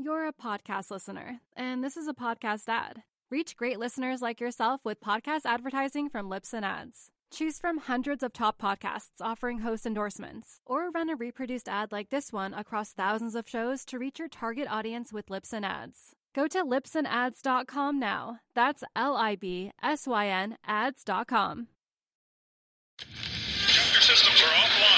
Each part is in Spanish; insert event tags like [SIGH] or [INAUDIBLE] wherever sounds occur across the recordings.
You're a podcast listener, and this is a podcast ad. Reach great listeners like yourself with podcast advertising from Lips and Ads. Choose from hundreds of top podcasts offering host endorsements, or run a reproduced ad like this one across thousands of shows to reach your target audience with Lips and Ads. Go to lipsandads.com now. That's L I B S Y N ads.com. Your systems are offline.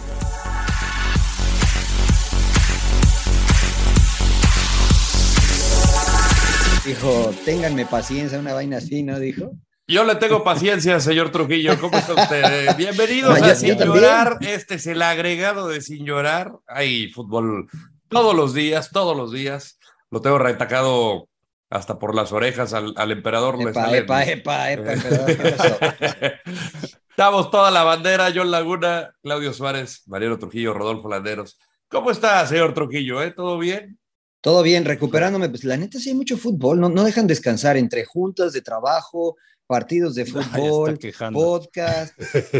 Dijo, ténganme paciencia, una vaina así, ¿no? Dijo. Yo le tengo paciencia, señor Trujillo. ¿Cómo está usted? [LAUGHS] Bienvenidos No, a Sin también. Llorar. Este es el agregado de Sin Llorar. Hay fútbol todos los días, todos los días. Lo tengo retacado hasta por las orejas al, al emperador. le Epa, salen- epa, epa, [LAUGHS] epa, perdón, ¿qué pasó? Estamos toda la bandera, John Laguna, Claudio Suárez, Mariano Trujillo, Rodolfo Landeros. ¿Cómo está, señor Trujillo? eh? ¿Todo bien? Todo bien, recuperándome. Pues la neta sí hay mucho fútbol, no, no dejan descansar entre juntas de trabajo, partidos de [LAUGHS] fútbol, podcast.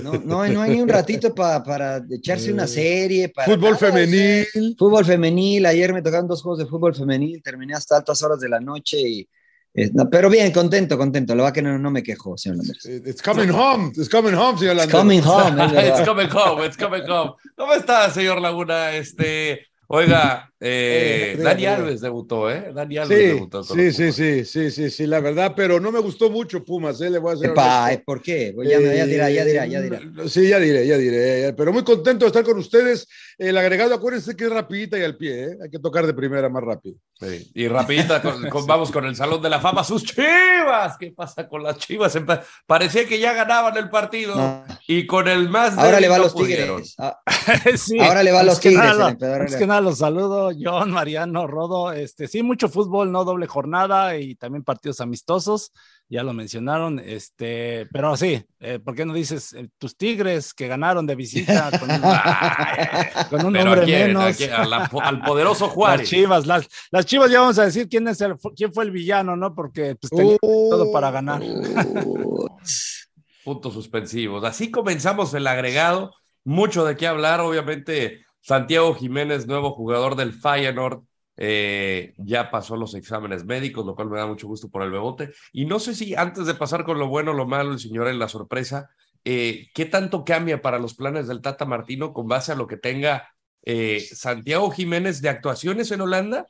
No, no, hay- no hay ni un ratito pa- para echarse una serie. Para Fútbol nada, o sea, femenil. Fútbol femenil, ayer me tocaron dos juegos de fútbol femenil, terminé hasta altas horas de la noche y... eh, no, pero bien, contento, contento. La verdad que no, no me quejo, señor Landers. It's coming home. It's coming home, señor It's Landero. coming home, [LAUGHS] it's coming home, it's coming home. ¿Cómo está, señor Laguna? Este, oiga, [LAUGHS] eh, Eh, Dani. Alves debutó, ¿eh? Dani Alves Sí, debutó. con sí, sí, sí, sí, sí, sí, la verdad, pero no me gustó mucho Pumas, ¿eh? Le voy a hacer Epa, honesto. ¿por qué? Pues ya, dirá, ya dirá, ya dirá. Eh, Sí, ya diré, ya diré. eh, Pero muy contento de estar con ustedes. El agregado, acuérdense que es rapidita y al pie, ¿eh? Hay que tocar de primera más rápido. Sí, Y rapidita, con- [LAUGHS] con- vamos con el Salón de la Fama. ¡Sus chivas! ¿Qué pasa con las chivas? Parecía que ya ganaban el partido No. y con el más Ahora le va a los pudieron. Tigres. Ah, [LAUGHS] Sí, Ahora le va a los es que Tigres, nada, los saludo, John, Mariano, Rodo. Este, sí, mucho fútbol, no doble jornada y también partidos amistosos, ya lo mencionaron. Este, pero sí, eh, ¿por qué no dices eh, tus Tigres que ganaron de visita con, [LAUGHS] Ay, con un hombre ¿a quién? menos? ¿A quién? La- al poderoso Las Juárez. chivas, las, las chivas ya vamos a decir quién es el, quién fue el villano, ¿no? Porque pues, tenía todo para ganar. puntos suspensivos. Así comenzamos el agregado. Mucho de qué hablar, obviamente. Santiago Jiménez, nuevo jugador del Feyenoord, eh, ya pasó los exámenes médicos, lo cual me da mucho gusto por el bebote. Y no sé si antes de pasar con lo bueno, lo malo, el señor en la sorpresa, eh, ¿qué tanto cambia para los planes del Tata Martino con base a lo que tenga eh, Santiago Jiménez de actuaciones en Holanda,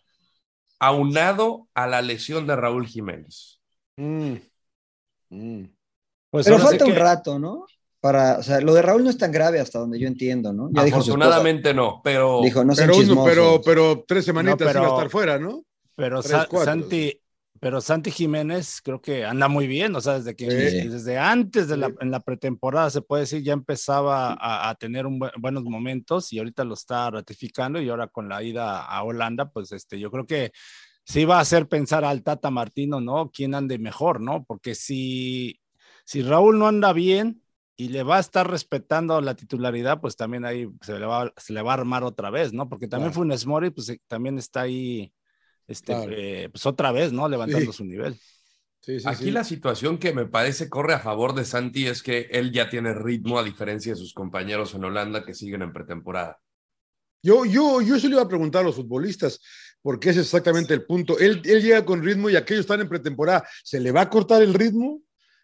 aunado a la lesión de Raúl Jiménez? Mm. Mm. Pues Pero falta un que- rato, ¿no? Para, o sea, lo de Raúl no es tan grave hasta donde yo entiendo, ¿no? Ya dijo su esposa. Afortunadamente no, pero Dijo, no Pero, uno- pero, pero tres semanitas No, pero- iba a estar fuera, ¿no? Pero Tres, Sa- cuatro. Santi, pero Santi Jiménez creo que anda muy bien, o sea, desde que Sí. desde antes de la, en la pretemporada se puede decir ya empezaba a, a tener un buen- buenos momentos y ahorita lo está ratificando y ahora con la ida a Holanda, pues este, yo creo que sí va a hacer pensar al Tata Martino, ¿no? ¿Quién ande mejor, no? Porque si, si Raúl no anda bien y le va a estar respetando la titularidad, pues también ahí se le va, se le va a armar otra vez, ¿no? Porque también Claro. Funes Mori, pues eh, también está ahí, este, Claro. eh, pues otra vez, ¿no? Levantando Sí. su nivel. Sí, sí, Aquí sí. la situación que me parece corre a favor de Santi es que él ya tiene ritmo a diferencia de sus compañeros en Holanda que siguen en pretemporada. Yo, yo, yo se le iba a preguntar a los futbolistas, porque ese es exactamente el punto. Él, él llega con ritmo y aquellos están en pretemporada. ¿Se le va a cortar el ritmo?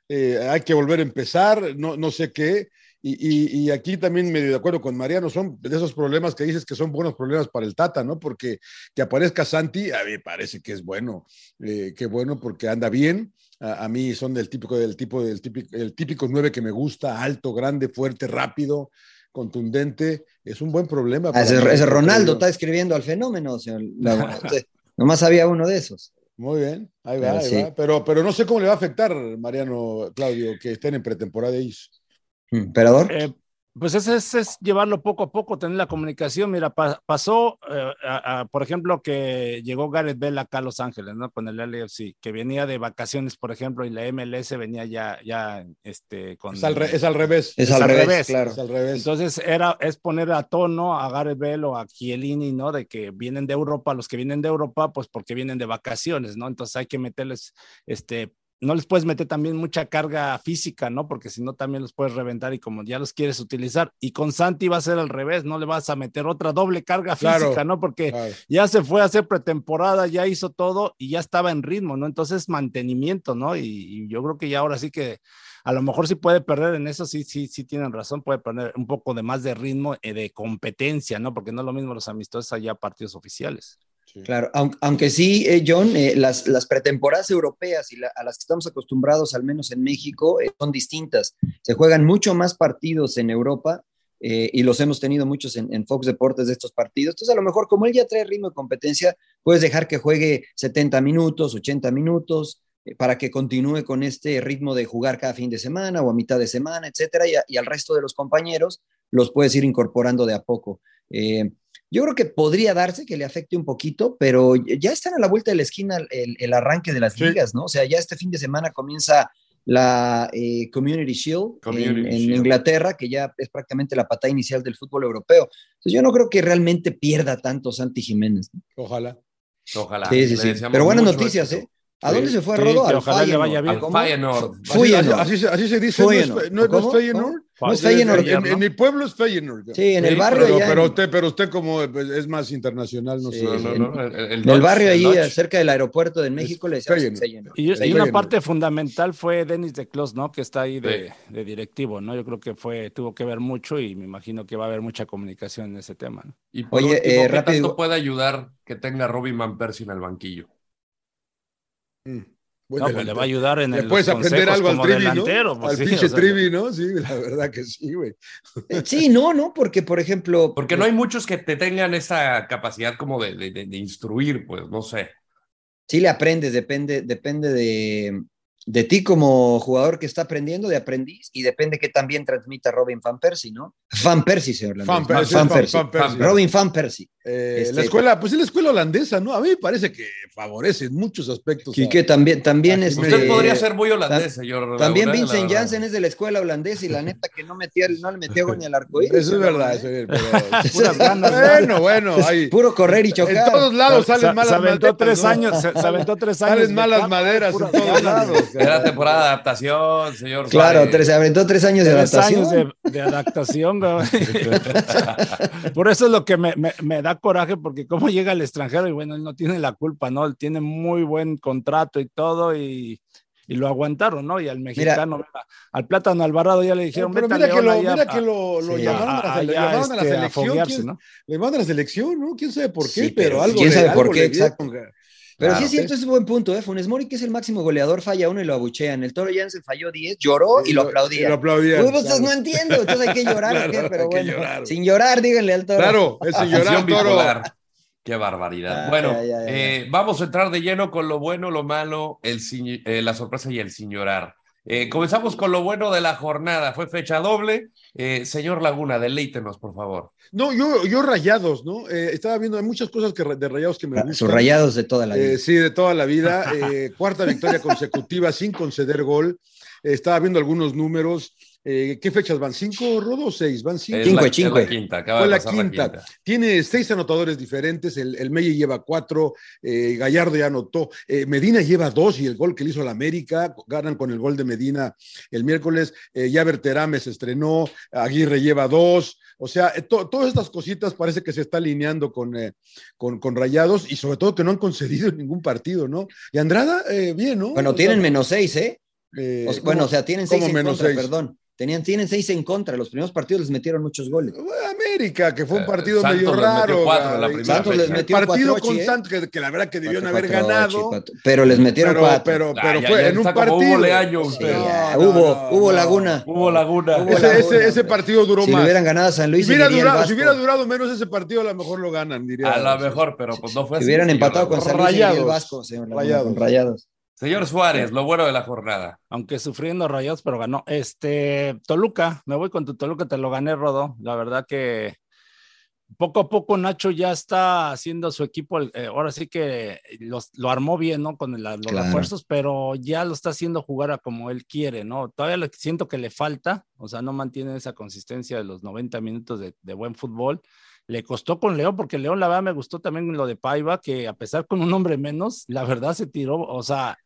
Eh, hay que volver a empezar, no, no sé qué. Y, aquí también medio de acuerdo con Mariano, son de esos problemas que dices que son buenos problemas para el Tata, ¿no? Porque que aparezca Santi, a mí me parece que es bueno, eh, que bueno porque anda bien. A, mí son del típico, del tipo, del típico, el típico nueve que me gusta, alto, grande, fuerte, rápido, contundente. Es un buen problema. Ah, ese, Ronaldo está escribiendo al fenómeno, señor. [LAUGHS] Nomás había uno de esos. Muy bien, ahí va, ahí va. Pero, pero no sé cómo le va a afectar, Mariano, Claudio, que estén en pretemporada de IS. ¿Emperador? Eh, pues ese es, llevarlo poco a poco, tener la comunicación. Mira, pasó, eh, por ejemplo, que llegó Gareth Bell acá a Los Ángeles, ¿no? Con el LFC, que venía de vacaciones, por ejemplo, y la MLS venía ya, ya, este, con... Es al, es al revés. Es, al, revés, claro. Es al revés. Entonces, era, es poner a tono a Gareth Bell o a Chiellini, ¿no? De que vienen de Europa, los que vienen de Europa, pues porque vienen de vacaciones, ¿no? Entonces hay que meterles, este, no les puedes meter también mucha carga física, ¿no? Porque si no también los puedes reventar y como ya los quieres utilizar. Y con Santi va a ser al revés, no le vas a meter otra doble carga física, ¿no? Porque ya se fue a hacer pretemporada, ya hizo todo y ya estaba en ritmo, ¿no? Entonces mantenimiento, ¿no? Y, yo creo que ya ahora sí que a lo mejor sí puede perder en eso, sí, sí, sí tienen razón, puede perder un poco de más de ritmo, y eh, de competencia, ¿no? Porque no es lo mismo los amistosos allá partidos oficiales. Claro, aunque, sí, eh, John, eh, las, las, pretemporadas europeas y a las que estamos acostumbrados, al menos en México, eh, son distintas. Se juegan mucho más partidos en Europa y los hemos tenido muchos en, Fox Deportes de estos partidos. Entonces, a lo mejor, como él ya trae ritmo de competencia, puedes dejar que juegue 70 minutos, 80 minutos, para que continúe con este ritmo de jugar cada fin de semana o a mitad de semana, etcétera, y, al resto de los compañeros los puedes ir incorporando de a poco. Yo creo que podría darse que le afecte un poquito, pero ya están a la vuelta de la esquina el, arranque de las ligas, ¿no? O sea, ya este fin de semana comienza la eh, Community Shield en, Inglaterra, que ya es prácticamente la patada inicial del fútbol europeo. Entonces yo no creo que realmente pierda tanto Santi Jiménez. Ojalá. Ojalá. Sí, sí, sí. Pero buenas noticias, ¿eh? ¿A dónde se fue Rodo? Al ojalá le vaya bien. Al Feyenoord. Así, así, se dice. ¿No es, Feyenoord? No es Feyenoord. En, mi pueblo es Feyenoord. Sí, en el barrio. Pero, pero, usted, pero usted como pues, es más internacional, no sé. en el, barrio ahí, cerca del aeropuerto de México, le decían Feyenoord. Y, una parte fundamental fue Denis de Clos, ¿no? Que está ahí de, de, directivo, ¿no? Yo creo que fue, tuvo que ver mucho y me imagino que va a haber mucha comunicación en ese tema. ¿no? Y por Oye, último, eh, ¿qué tanto puede ayudar que tenga Robin Van Persie en el banquillo? Mm no, pues le va a ayudar en el puedes aprender algo al Trivi, ¿no? Pues al pinche Trivi, ¿no? Sí, la verdad que sí, güey. Eh, sí, no, no, porque por ejemplo... Porque no hay muchos que te tengan esa capacidad como de, de, de instruir, pues, no sé. Sí le aprendes, depende, depende de, de ti como jugador que está aprendiendo, de aprendiz, y depende que también transmita Robin Van Persie, ¿no? Van Persie, señor. Van, Persie, Robin Van Persie. Eh, este, la escuela, pues es la escuela holandesa, ¿no? A mí me parece que favorece en muchos aspectos. Y que también, también es. Usted este, podría ser muy holandés, señor. También Vincent Janssen es de la escuela holandesa y la neta que no, metía, no le metió ni al arcoíris. Eso es verdad, [LAUGHS] eso es bueno, bueno, hay, puro correr y chocar. En todos lados salen malas se aventó tres años, se, aventó tres años. Salen malas maderas en todos lados. Era temporada de adaptación, señor. Claro, se aventó tres años de adaptación. Años de, adaptación, [LAUGHS] Por eso es lo que me, me da coraje, porque cómo llega al extranjero y bueno, él no tiene la culpa, ¿no? Él tiene muy buen contrato y todo y, y lo aguantaron, ¿no? Y al mexicano, al Plátano Alvarado ya le dijeron, pero, mira, que lo, mira que lo, lo llamaron, a, a, la, a, la, este, selección. ¿no? Le mandan a la selección, ¿no? ¿Quién sabe por qué? pero, algo ¿Quién sabe por qué? Exacto. Pero sí es cierto, es un buen punto, ¿eh? Funes Mori, que es el máximo goleador, falla uno y lo abuchean. El Toro Jansen falló 10, lloró y, lo aplaudía. Y lo aplaudían. Uy, pues no entiendo, entonces hay que llorar, [LAUGHS] claro, ¿qué? Pero bueno, sin llorar, díganle al Toro. Claro, es sin llorar, Toro. Qué barbaridad. bueno, eh, vamos a entrar de lleno con lo bueno, lo malo, el, eh, la sorpresa y el sin llorar. Eh, comenzamos con lo bueno de la jornada. Fue fecha doble. Señor Laguna, deleítenos, por favor. No, yo, yo rayados, ¿no? estaba viendo, hay muchas cosas que, de rayados que me gustan. Sus rayados de toda la vida. sí, de toda la vida. [LAUGHS] cuarta victoria consecutiva sin conceder gol. estaba viendo algunos números. Eh, ¿Qué fechas van? ¿Cinco, Rodo, o seis? Van cinco. Cinco, cinco. La quinta, acaba de la, quinta. Tiene seis anotadores diferentes. El, el Meye lleva cuatro. Eh, Gallardo ya anotó. Eh, Medina lleva dos y el gol que le hizo la América. Ganan con el gol de Medina el miércoles. ya Terame se estrenó. Aguirre lleva dos. O sea, todas estas cositas parece que se está alineando con, con, con, Rayados y sobre todo que no han concedido [LAUGHS] ningún partido, ¿no? Y Andrada, bien, ¿no? Bueno, tienen menos seis, ¿eh? bueno, o sea, tienen seis en menos contra, perdón. Tenían, tienen seis en contra. Los primeros partidos les metieron muchos goles. América, que fue un partido medio raro. Santos les metió partido con Santos, que, la verdad que debieron haber ganado. pero les metieron pero, cuatro. Pero, pero, fue en un partido. hubo, hubo laguna. Hubo laguna. ese, ese, partido duró si más. Si hubieran ganado a San Luis, si hubiera, durado, si hubiera durado menos ese partido, a lo mejor lo ganan, diría. A lo mejor, pero pues no fue así. Si hubieran empatado con San Luis y el Vasco, señor. Rayados. Señor Suárez, lo bueno de la jornada. Aunque sufriendo rayados, pero ganó. Este, Toluca, me voy con tu Toluca, te lo gané, Rodo. La verdad que poco a poco Nacho ya está haciendo su equipo, eh, ahora sí que los, lo armó bien, ¿no? Con los refuerzos, pero ya lo está haciendo jugar a como él quiere, ¿no? Todavía le, siento que le falta, o sea, no mantiene esa consistencia de los 90 minutos de, de buen fútbol. Le costó con León, porque León, la verdad, me gustó también lo de Paiva, que a pesar con un hombre menos, la verdad se tiró, o sea,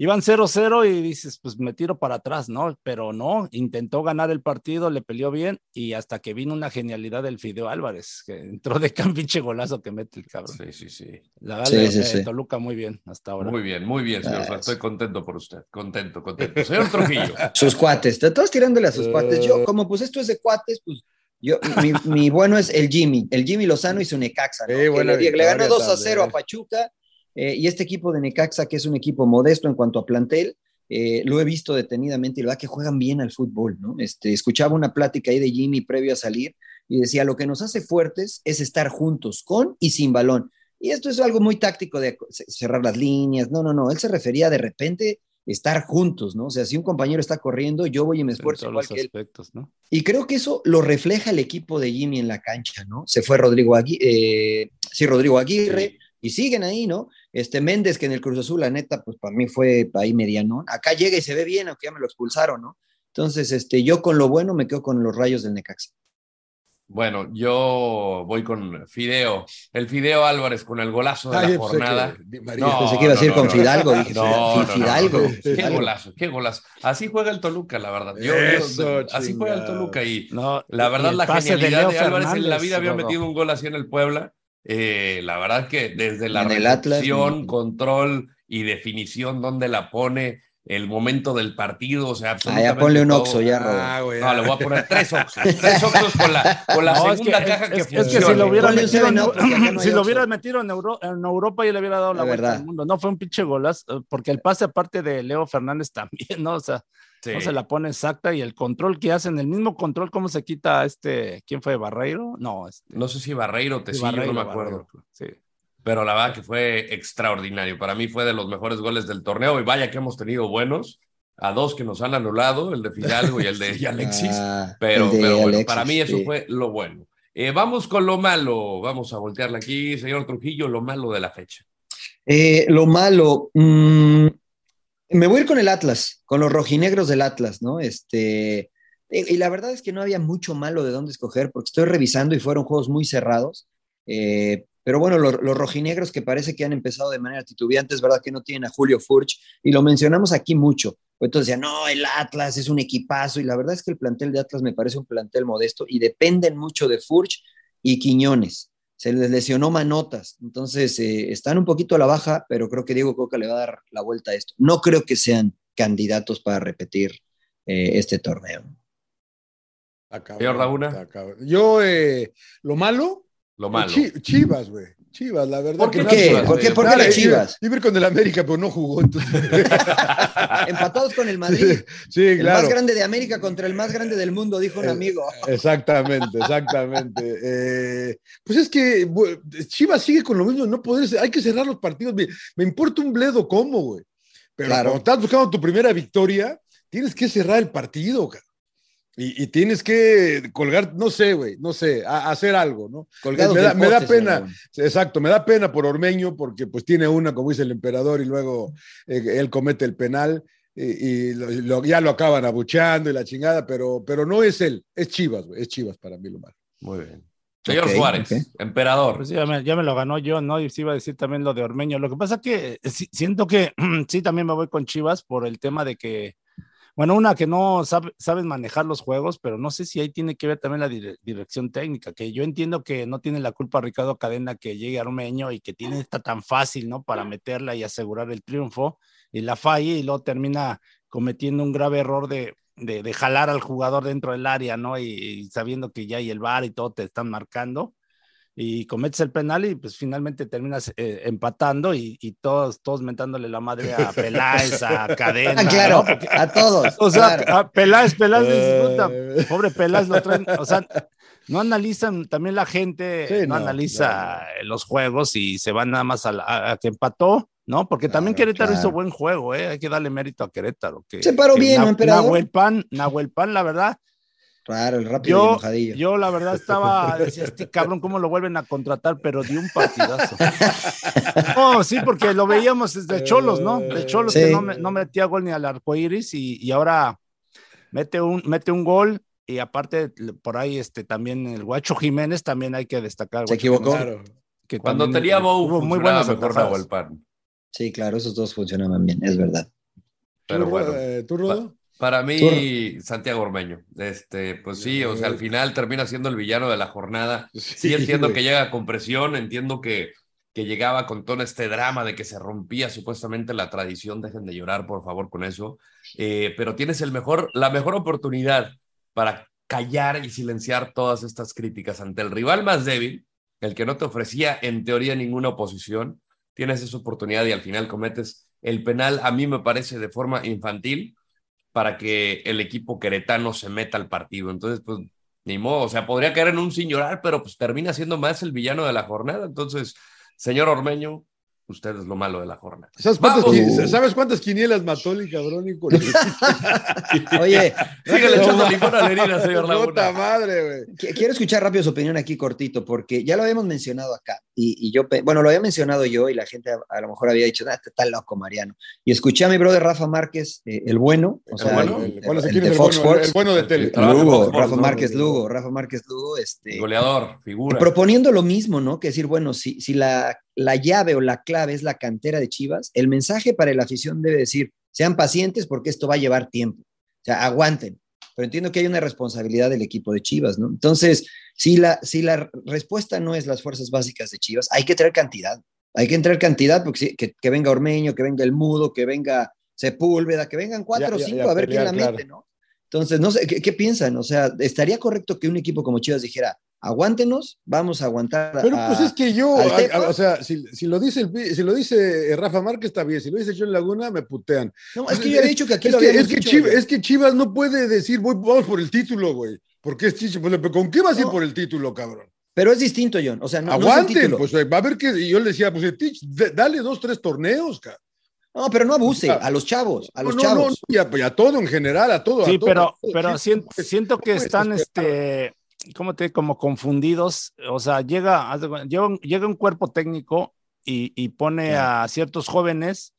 iban 0-0 y dices, pues me tiro para atrás, ¿no? Pero no, intentó ganar el partido, le peleó bien y hasta que vino una genialidad del Fideo Álvarez, que entró de campiche [LAUGHS] golazo que mete el cabrón. Sí, sí, sí. La verdad, sí, sí, Toluca muy bien hasta ahora. Muy bien, muy bien, señor. Estoy contento por usted. Contento, contento. Señor Trujillo. [LAUGHS] sus cuates, te estás tirándole a sus cuates. Yo, como pues esto es de cuates, pues yo, mi, mi, bueno es el Jimmy, el Jimmy Lozano y su Necaxa, ¿no? Sí, le, le, ganó 2 a 0 a Pachuca eh, y este equipo de Necaxa, que es un equipo modesto en cuanto a plantel, eh, lo he visto detenidamente y lo verdad que juegan bien al fútbol, ¿no? Este, escuchaba una plática ahí de Jimmy previo a salir y decía, lo que nos hace fuertes es estar juntos, con y sin balón. Y esto es algo muy táctico de cerrar las líneas. No, no, no. Él se refería de repente estar juntos, ¿no? O sea, si un compañero está corriendo, yo voy y me esfuerzo igual que él. ¿no? Y creo que eso lo refleja el equipo de Jimmy en la cancha, ¿no? Se fue Rodrigo Aguirre, eh, sí, Rodrigo Aguirre, y siguen ahí, ¿no? Este Méndez, que en el Cruz Azul, la neta, pues para mí fue ahí mediano. Acá llega y se ve bien, aunque ya me lo expulsaron, ¿no? Entonces, este, yo con lo bueno me quedo con los rayos del Necaxa. Bueno, yo voy con Fideo, el Fideo Álvarez con el golazo de la jornada. Que, no, pensé que iba a con Fidalgo, dije, no, Fidalgo, Qué golazo, qué golazo. Así juega el Toluca, la verdad. Yo, Eso, así juega el Toluca y la verdad la genialidad de, de Álvarez en la vida había metido un gol así en el Puebla eh, la verdad que desde la recepción, control y definición, donde la pone, el momento del partido, o sea, absolutamente. Ah, ya ponle un oxo, ya, ah, No, le voy a poner tres oxos. [LAUGHS] tres oxos con la, con la segunda caja que, funciona. Es que [LAUGHS] si lo hubiera metido, en, no si lo hubiera metido en, Euro, en, Europa, yo le hubiera dado la, la vuelta al mundo. No, fue un pinche golas, eh, porque el pase aparte de Leo Fernández también, ¿no? O sea, no se la pone exacta y el control que hacen, el mismo control, ¿cómo se quita este? ¿Quién fue? ¿Barreiro? No, este... no sé si Barreiro o Tecillo, Barreiro, no me acuerdo. sí. Pero la verdad que fue extraordinario. Para mí fue de los mejores goles del torneo y vaya que hemos tenido buenos. A dos que nos han anulado, el de Fidalgo y el de [LAUGHS] Alexis. Ah, pero, pero bueno, para mí eso fue lo bueno. Eh, vamos con lo malo. Vamos a voltearle aquí, señor Trujillo, lo malo de la fecha. Eh, lo malo. Mmm me voy a ir con el Atlas, con los rojinegros del Atlas, ¿no? Este, y, la verdad es que no había mucho malo de dónde escoger, porque estoy revisando y fueron juegos muy cerrados. Eh, pero bueno, los, rojinegros que parece que han empezado de manera titubeante, es verdad que no tienen a Julio Furch, y lo mencionamos aquí mucho. Entonces decían, no, el Atlas es un equipazo, y la verdad es que el plantel de Atlas me parece un plantel modesto, y dependen mucho de Furch y Quiñones se les lesionó Manotas, entonces eh, están un poquito a la baja, pero creo que Diego Coca le va a dar la vuelta a esto. No creo que sean candidatos para repetir eh, este torneo. Señor Laguna. Yo, eh, lo malo. Lo malo. Chivas, güey. Chivas, la verdad. ¿Por qué? ¿Qué? ¿Por qué, ¿Por qué las Chivas? Iba con el América, pero no jugó. [LAUGHS] Empatados con el Madrid. [LAUGHS] Sí, claro. El más grande de América contra el más grande del mundo, dijo un eh, amigo. Exactamente, [LAUGHS] exactamente. Eh, pues es que Chivas sigue con lo mismo, no poder, hay que cerrar los partidos. Me, importa un bledo cómo, güey. Pero cuando estás buscando tu primera victoria, tienes que cerrar el partido, cara. Y, tienes que colgar, no sé, güey, no sé, hacer algo, ¿no? me, da, me da, pena, exacto, me da pena por Ormeño porque pues tiene una, como dice el emperador, y luego eh, él comete el penal y, ya lo acaban abucheando y la chingada, pero, pero no es él, es Chivas, güey, es Chivas para mí lo malo. Muy bien. Señor Suárez, emperador. Pues ya, me, ya, me, lo ganó yo, ¿no? Y sí iba a decir también lo de Ormeño. Lo que pasa es que siento que [CLEARS THROAT] sí, también me voy con Chivas por el tema de que bueno, una que no sabe, saben manejar los juegos, pero no sé si ahí tiene que ver también la dirección técnica, que yo entiendo que no tiene la culpa Ricardo Cadena que llegue Armeño y que tiene esta tan fácil, ¿no? Para meterla y asegurar el triunfo y la falle y luego termina cometiendo un grave error de, de, jalar al jugador dentro del área, ¿no? Y, sabiendo que ya hay el bar y todo te están marcando. Y cometes el penal y pues finalmente terminas eh, empatando y, todos, todos mentándole la madre a Peláez, a [LAUGHS] Cadena. Ah, claro, a todos. [LAUGHS] O sea, a Peláez, Peláez, eh. pobre Peláez lo traen, o sea, [LAUGHS] no analizan, también la gente no, analiza los juegos y se van nada más a, a que empató ¿no? Porque también Querétaro hizo buen juego, ¿eh? Hay que darle mérito a Querétaro. Que, Se paró bien, ¿no, emperador? Nahuel Pan, Nahuel Pan, la verdad. Claro, el rápido yo, Yo, la verdad, estaba, decía, este cabrón, ¿cómo lo vuelven a contratar? Pero dio un partidazo. [LAUGHS] no, sí, porque lo veíamos desde Cholos, ¿no? De Cholos que no, no, metía gol ni al arco iris y, y, ahora mete un, mete un gol. Y aparte, por ahí, este, también el Guacho Jiménez también hay que destacar. Se equivocó. que Cuando tenía Bou, muy buenos mejor Nahuel Pan. Sí, claro, esos dos funcionaban bien, es verdad. Pero bueno, eh, ¿tú, para mí, Santiago Ormeño. Este, pues sí, o sea, al final termina siendo el villano de la jornada. Sí, entiendo que llega con presión, entiendo que, que llegaba con todo este drama de que se rompía supuestamente la tradición. Dejen de llorar, por favor, con eso. Eh, pero tienes el mejor, la mejor oportunidad para callar y silenciar todas estas críticas ante el rival más débil, el que no te ofrecía en teoría ninguna oposición tienes esa oportunidad y al final cometes el penal, a mí me parece de forma infantil, para que el equipo queretano se meta al partido. Entonces, pues, ni modo, o sea, podría caer en un sin llorar, pero pues termina siendo más el villano de la jornada. Entonces, señor Ormeño, usted es lo malo de la jornada. ¿Sabes cuántas, ¿sabes cuántas quinielas mató el cabrón? [LAUGHS] Oye, síguele echando limón a la herida, señor Laguna. Puta madre, güey. Quiero escuchar rápido su opinión aquí cortito, porque ya lo habíamos mencionado acá. Y, yo, bueno, lo había mencionado yo y la gente a, lo mejor había dicho, ah, está loco, Mariano. Y escuché a mi brother Rafa Márquez, eh, el bueno, o sea, el, bueno, el, de Fox Sports. El, bueno de tele. Lugo, Rafa Márquez Lugo, Rafa Márquez Lugo, este. Goleador, figura. Proponiendo lo mismo, ¿no? Que decir, bueno, si, si la la llave o la clave es la cantera de Chivas, el mensaje para la afición debe decir, sean pacientes porque esto va a llevar tiempo. O sea, aguanten. Pero entiendo que hay una responsabilidad del equipo de Chivas, ¿no? Entonces, si la, si la respuesta no es las fuerzas básicas de Chivas, hay que traer cantidad. Hay que traer cantidad, porque que, que venga Ormeño, que venga el Mudo, que venga Sepúlveda, que vengan cuatro o cinco a ver quién la mete, ¿no? Entonces, no sé, ¿qué, piensan? O sea, ¿estaría correcto que un equipo como Chivas dijera, aguántenos, vamos a aguantar. Pero pues es que yo, o sea, si, lo dice el, si lo dice Rafa Márquez está bien, si lo dice John Laguna me putean. No, es que yo he dicho que aquí es lo que, es, que Chivas, es que Chivas no puede decir voy, vamos por el título, güey. Porque es Chicho, pues, ¿con qué vas a ir por el título, cabrón? Pero es distinto, John. O sea, no, Aguanten, pues va a ver que yo le decía, pues dale dos, tres torneos, cabrón. No, pero no abuse a los chavos, a los no, chavos. No, y, a, y, a, todo en general, a todo. Sí, a todo, pero, pero siento, siento que están, este, ¿cómo te como confundidos? O sea, llega, llega, un cuerpo técnico y, y pone a ciertos jóvenes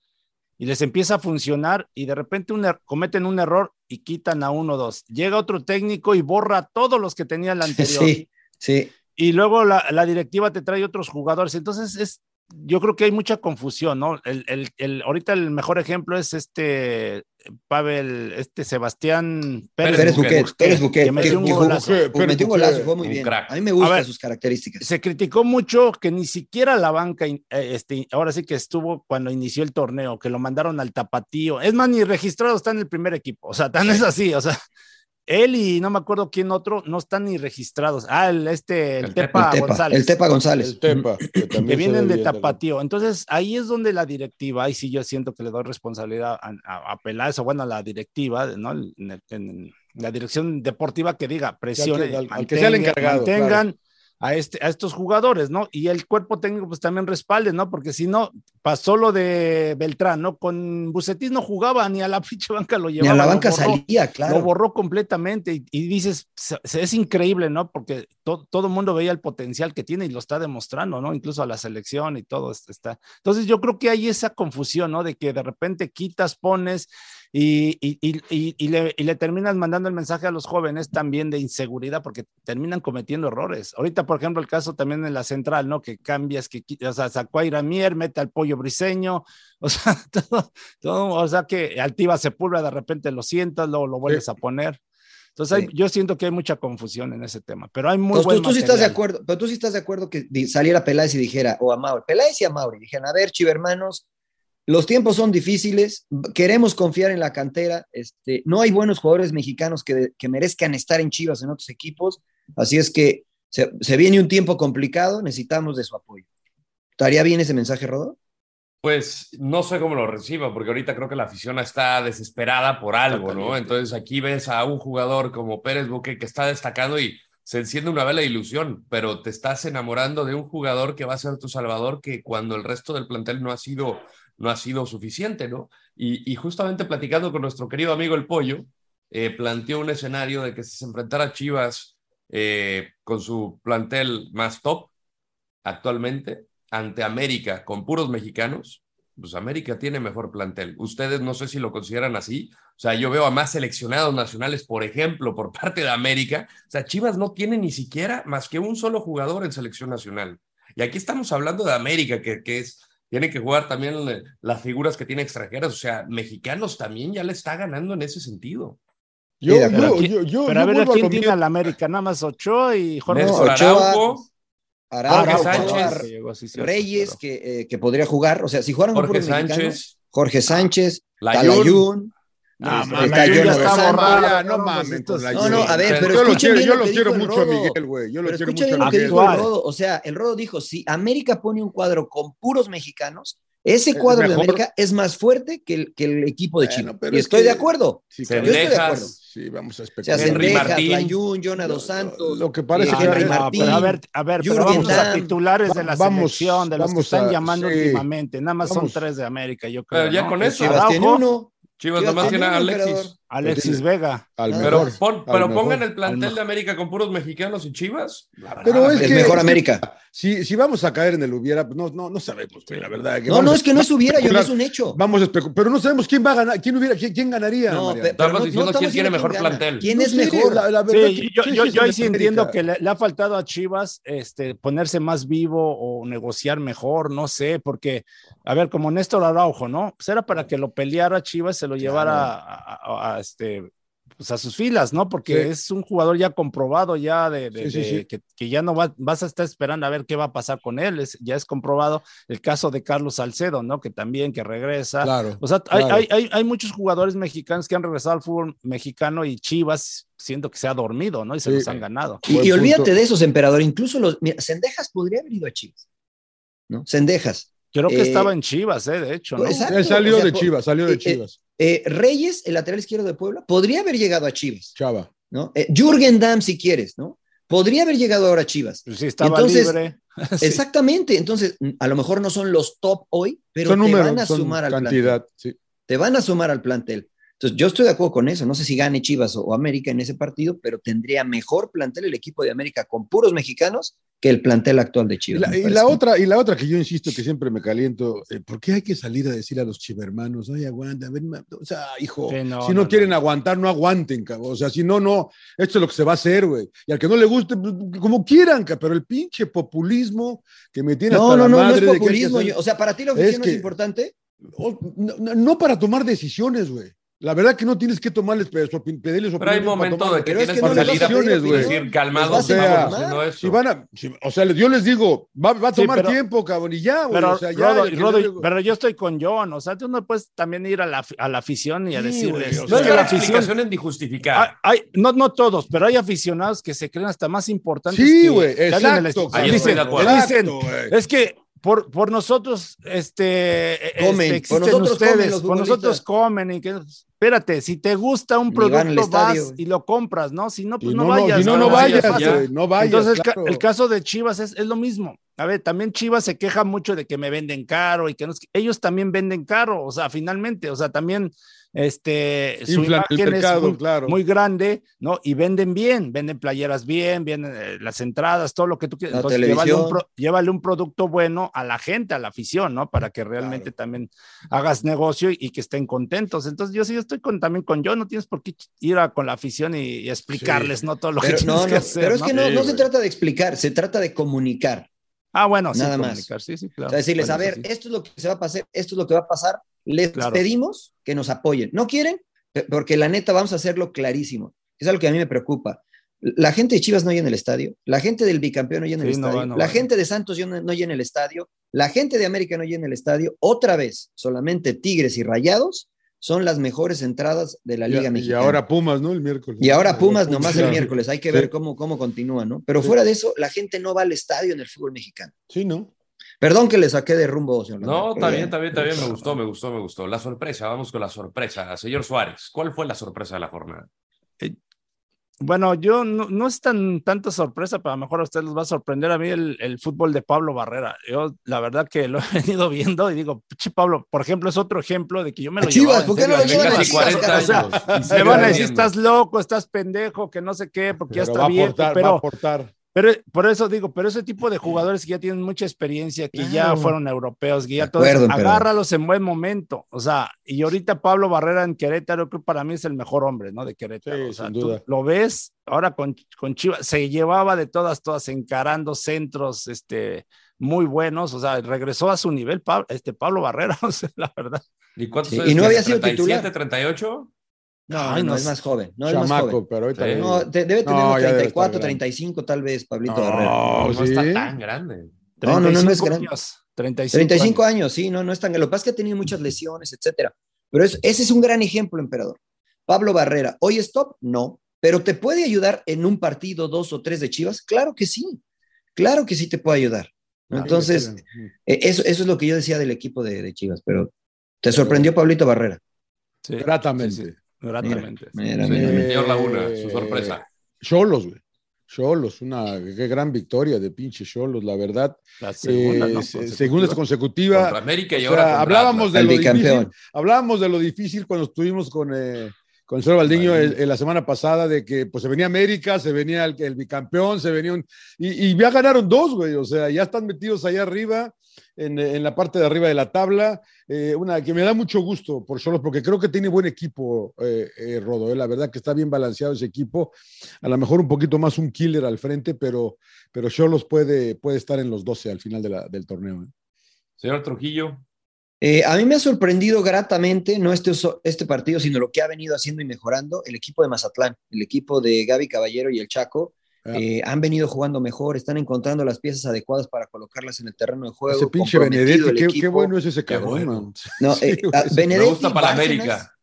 y les empieza a funcionar y de repente un, er, cometen un error y quitan a uno o dos. Llega otro técnico y borra a todos los que tenía el [LAUGHS] anterior. Sí, sí. Y luego la, la, directiva te trae otros jugadores. Entonces es yo creo que hay mucha confusión, ¿no? El, el, el, ahorita el mejor ejemplo es este Pavel, este Sebastián Pérez, Pérez Buquet, Pérez Buquet, que metió un golazo, metió un golazo, fue muy bien. A mí me gustan sus características. Se criticó mucho que ni siquiera la banca, eh, este, ahora sí que estuvo cuando inició el torneo, que lo mandaron al tapatío. Es más, ni registrado está en el primer equipo, o sea, tan es así, o sea, él y no me acuerdo quién otro no están ni registrados. Ah, el, este, el, Tepa, González. El Tepa González. El Tepa. Que, vienen de Tapatío. Entonces, ahí es donde la directiva, ahí sí yo siento que le doy responsabilidad a, a, Peláez o bueno, a la directiva, ¿no? En, la dirección deportiva que diga, presione, al, que sea el encargado. Mantengan a, este, a estos jugadores, ¿no? Y el cuerpo técnico pues también respalde, ¿no? Porque si no, pasó lo de Beltrán, ¿no? Con Bucetis no jugaba, ni a la [LAUGHS] pinche banca lo llevaba. Ni a la banca salía, claro. Lo borró completamente y, dices, es increíble, ¿no? Porque todo el mundo veía el potencial que tiene y lo está demostrando, ¿no? Incluso a la selección y todo está. Entonces yo creo que hay esa confusión, ¿no? De que de repente quitas, pones y, y, le, y, le, terminas mandando el mensaje a los jóvenes también de inseguridad porque terminan cometiendo errores. Ahorita, por ejemplo, el caso también en la central, ¿no? Que cambias, que o sea, sacó a Iramier, mete al pollo briseño, [LAUGHS] o sea, todo, todo o sea, que Altiva Sepulveda de repente lo sientas, luego lo vuelves a poner. Entonces, yo siento que hay mucha confusión en ese tema, pero hay muy Entonces, tú, sí estás de acuerdo, pero tú sí estás de acuerdo que saliera Peláez y dijera, o a Mauri, Peláez y a Mauri, dijeran, a ver, chivermanos, los tiempos son difíciles, queremos confiar en la cantera, este, no hay buenos jugadores mexicanos que, que merezcan estar en Chivas en otros equipos, así es que se, se, viene un tiempo complicado, necesitamos de su apoyo. ¿Estaría bien ese mensaje, Rodo? Pues no sé cómo lo reciba, porque ahorita creo que la afición está desesperada por algo, ¿no? Entonces aquí ves a un jugador como Pérez Buque que está destacando y se enciende una vela de ilusión, pero te estás enamorando de un jugador que va a ser tu salvador que cuando el resto del plantel no ha sido, no ha sido suficiente, ¿no? Y, justamente platicando con nuestro querido amigo El Pollo, eh, planteó un escenario de que si se enfrentara Chivas eh, con su plantel más top actualmente, ante América con puros mexicanos, pues América tiene mejor plantel. Ustedes no sé si lo consideran así. O sea, yo veo a más seleccionados nacionales, por ejemplo, por parte de América. O sea, Chivas no tiene ni siquiera más que un solo jugador en selección nacional. Y aquí estamos hablando de América, que, que es, tiene que jugar también las figuras que tiene extranjeras. O sea, mexicanos también ya le está ganando en ese sentido. Yo, yo, yo, yo, pero a ver, ¿quién tiene a la América? Nada más Ochoa y Jorge Ochoa. Araujo, Sánchez, Reyes, que, eh, que, podría jugar. O sea, si jugaran Jorge Sánchez, Jorge Sánchez, Talayun. No, no, está no mames. No, no, a ver, pero yo lo quiero, yo lo quiero mucho a Miguel, güey. Yo lo quiero mucho a Miguel. Dijo el Rodo. O sea, el Rodo dijo, si América pone un cuadro con puros mexicanos, ese cuadro de América es más fuerte que el, que el equipo de Chile. Bueno, y estoy de acuerdo. Sí, yo estoy de acuerdo. Sí, vamos a especular. O sea, Henry Martín, Layun, Jonado Santos. Lo que parece eh, que Henry Martín. a ver, a ver, pero vamos a titulares de la vamos, selección, de los que están a, llamando sí, últimamente. Nada más vamos. son tres de América, yo creo. Pero ya ¿no? con eso. Tiene uno. Chivas nomás tiene a Alexis. Alexis Vega. Al pero pon, pero pongan el plantel de América con puros mexicanos y Chivas. Pero es, es que, mejor América. Si, si vamos a caer en el hubiera, no, no, no sabemos, güey, la verdad. no, no, es que no es hubiera, yo no es un hecho. Vamos a especular, pero no sabemos quién va a ganar, quién hubiera, quién, quién ganaría. No, pero no, diciendo quién tiene mejor plantel. ¿Quién es mejor? La, la verdad, sí, yo, yo, yo ahí sí entiendo que le, le, ha faltado a Chivas este, ponerse más vivo o negociar mejor, no sé, porque, a ver, como Néstor Araujo, ¿no? Pues era para que lo peleara Chivas, se lo llevara a, a, este pues a sus filas, ¿no? Porque sí. es un jugador ya comprobado, ya de, de, sí, sí, de que, que, ya no va, vas a estar esperando a ver qué va a pasar con él, es, ya es comprobado el caso de Carlos Salcedo, ¿no? Que también, que regresa. Claro. O sea, claro. Hay, hay, hay, muchos jugadores mexicanos que han regresado al fútbol mexicano y Chivas siento que se ha dormido, ¿no? Y se los han ganado. Y, y olvídate de esos, emperador, incluso los, mira, Sendejas podría haber ido a Chivas, ¿no? Sendejas. Creo que eh, estaba en Chivas, ¿eh? De hecho, ¿no? Exacto, Él salió o sea, de Chivas, salió de Chivas. Eh, Reyes, el lateral izquierdo de Puebla, podría haber llegado a Chivas. Chava. ¿no? Eh, Jürgen Damm, si quieres, ¿no? Podría haber llegado ahora a Chivas. Pues estaba entonces, libre. [LAUGHS] Exactamente. Entonces, a lo mejor no son los top hoy, pero son te van a sumar al cantidad, plantel. Sí. Te van a sumar al plantel. Entonces, yo estoy de acuerdo con eso. No sé si gane Chivas o, o América en ese partido, pero tendría mejor plantel el equipo de América con puros mexicanos que el plantel actual de Chivas. Y la, y la otra, y la otra que yo insisto que siempre me caliento, eh, ¿por qué hay que salir a decir a los chivermanos, ay, aguanta, a ver, o sea, hijo, sí, no, si no, no quieren no. aguantar, no aguanten, cabrón. O sea, si no, no, esto es lo que se va a hacer, güey. Y al que no le guste, pues, como quieran, cabrón, pero el pinche populismo que me tiene no, hasta no, la no, madre no es populismo. de que yo, o sea, para ti la oficina es, que, es importante. No, no para tomar decisiones, güey. La verdad que no tienes que tomarles pedirles Pero hay momento de que tienes que salida güey. decir calmado, o sea, si van a, si, o sea, yo les digo, va, va a tomar sí, pero, tiempo, cabrón, y ya, güey. Pero, o sea, ya, Rodo, Rodo, yo pero yo estoy con John, o sea, tú no puedes también ir a la, a la afición y a sí, decirles. Wey, o sea, no es que la afición en justificar. Hay, hay, no, no todos, pero hay aficionados que se creen hasta más importantes. Sí, güey, exacto. Ahí dicen, dicen, es que por, por nosotros, este, comen, este, por nosotros ustedes, por nosotros comen y que, espérate, si te gusta un producto vas y lo compras, ¿no? Si no, pues no, no, vayas. Si no, no vayas, vayas no vayas. Entonces, claro. el, caso de Chivas es, es, lo mismo. A ver, también Chivas se queja mucho de que me venden caro y que no, ellos también venden caro, o sea, finalmente, o sea, también este su Infla imagen mercado, es muy, claro. muy, grande, ¿no? Y venden bien, venden playeras bien, vienen eh, las entradas, todo lo que tú quieras. La Entonces, llévale un, pro, llévale un, producto bueno a la gente, a la afición, ¿no? Para que realmente claro. también hagas negocio y, y, que estén contentos. Entonces, yo sí estoy con, también con yo, no tienes por qué ir a, con la afición y, y explicarles, sí. ¿no? Todo lo pero, que tienes no, que no, hacer. Pero es ¿no? que no, sí, no se trata de explicar, se trata de comunicar. Ah, bueno, nada sí, más. Sí, sí, claro. O sea, decirles, bueno, a ver, sí. esto es lo que se va a pasar, esto es lo que va a pasar. Les claro. pedimos que nos apoyen. ¿No quieren? Porque la neta, vamos a hacerlo clarísimo. Es algo que a mí me preocupa. La gente de Chivas no llena el estadio, la gente del bicampeón no llena el estadio, no, no, la gente de Santos no, no llena el estadio, La gente de América no llena el estadio. Otra vez, solamente Tigres y Rayados son las mejores entradas de la Liga y, Mexicana. Y ahora Pumas, ¿no? El miércoles. Y ahora Pumas nomás el miércoles. Hay que ver sí. cómo, cómo continúa, ¿no? Pero sí. fuera de eso, la gente no va al estadio en el fútbol mexicano. Sí, ¿no? Perdón que le saqué de rumbo, señor. No, está bien, está bien, está bien. Me gustó, me gustó, me gustó. La sorpresa, vamos con la sorpresa. Señor Suárez, ¿cuál fue la sorpresa de la jornada? Bueno, yo no, no, es tan tanta sorpresa, pero a lo mejor a ustedes les va a sorprender a mí el, el, fútbol de Pablo Barrera. Yo, la verdad que lo [LAUGHS] he venido viendo y digo, Pichi Pablo, por ejemplo, es otro ejemplo de que yo me lo Chivas, ¿por qué no lo llevan a 40 años? O sea, me van a decir, estás loco, estás pendejo, que no sé qué, porque pero ya está bien. Aportar, pero, va a aportar. Pero por eso digo, pero ese tipo de jugadores que ya tienen mucha experiencia, que claro. ya fueron europeos, que ya todos, agárralos en buen momento. O sea, y ahorita Pablo Barrera en Querétaro, creo que para mí es el mejor hombre, ¿no? De Querétaro. Sí, o sea, sin tú duda. lo ves ahora con, con Chivas, se llevaba de todas, todas, encarando centros, este, muy buenos. O sea, regresó a su nivel Pablo, este Pablo Barrera, [LAUGHS] o sea, la verdad. ¿Y cuántos sí, Y no había sido 37, titular. 38? No, Ay, no, no, es más joven. No Chamaco, es más joven. pero ahorita sí. no, te, debe tener no, 34, 35 tal vez, Pablito no, Barrera. No, ¿sí? está tan grande. No, no, no, no es grande. Años, 35, 35 años. años, sí, no, no es tan grande. Lo que pasa es que ha tenido muchas lesiones, etcétera. Pero es, ese es un gran ejemplo, emperador. Pablo Barrera, ¿hoy es top? No. ¿Pero te puede ayudar en un partido, dos o tres de Chivas? Claro que sí. Claro que sí te puede ayudar. Claro, Entonces, eh, eso, eso es lo que yo decía del equipo de, de Chivas, pero te sorprendió Pablito Barrera. Sí, Gratamente. Sí, sí. Gratamente. Mira, mira, mira. Señor Laguna, su sorpresa. Cholos, güey. Cholos, una qué gran victoria de pinche Cholos, la verdad. La segunda, eh, no, consecutiva. segunda consecutiva. Contra América y o ahora sea, hablábamos de el lo difícil. Hablábamos de lo difícil cuando estuvimos con, eh, con el señor Valdiño el, el, la semana pasada, de que pues se venía América, se venía el, el bicampeón, se venía un. Y, y, ya ganaron dos, güey. O sea, ya están metidos allá arriba. En, en, la parte de arriba de la tabla. Eh, una que me da mucho gusto por Cholos, porque creo que tiene buen equipo, eh, eh, Rodo. la verdad que está bien balanceado ese equipo. A lo mejor un poquito más un killer al frente, pero, pero Cholos puede, puede estar en los 12 al final de la, del torneo. Señor Trujillo. Eh, a mí me ha sorprendido gratamente, no este, este partido, sino lo que ha venido haciendo y mejorando el equipo de Mazatlán, el equipo de Gaby Caballero y el Chaco. Eh, han venido jugando mejor, están encontrando las piezas adecuadas para colocarlas en el terreno de juego. Ese pinche Benedetti, qué, qué, bueno es ese cabrón, bueno. No, eh, sí, Benedetti, me gusta para Bárcenas, América.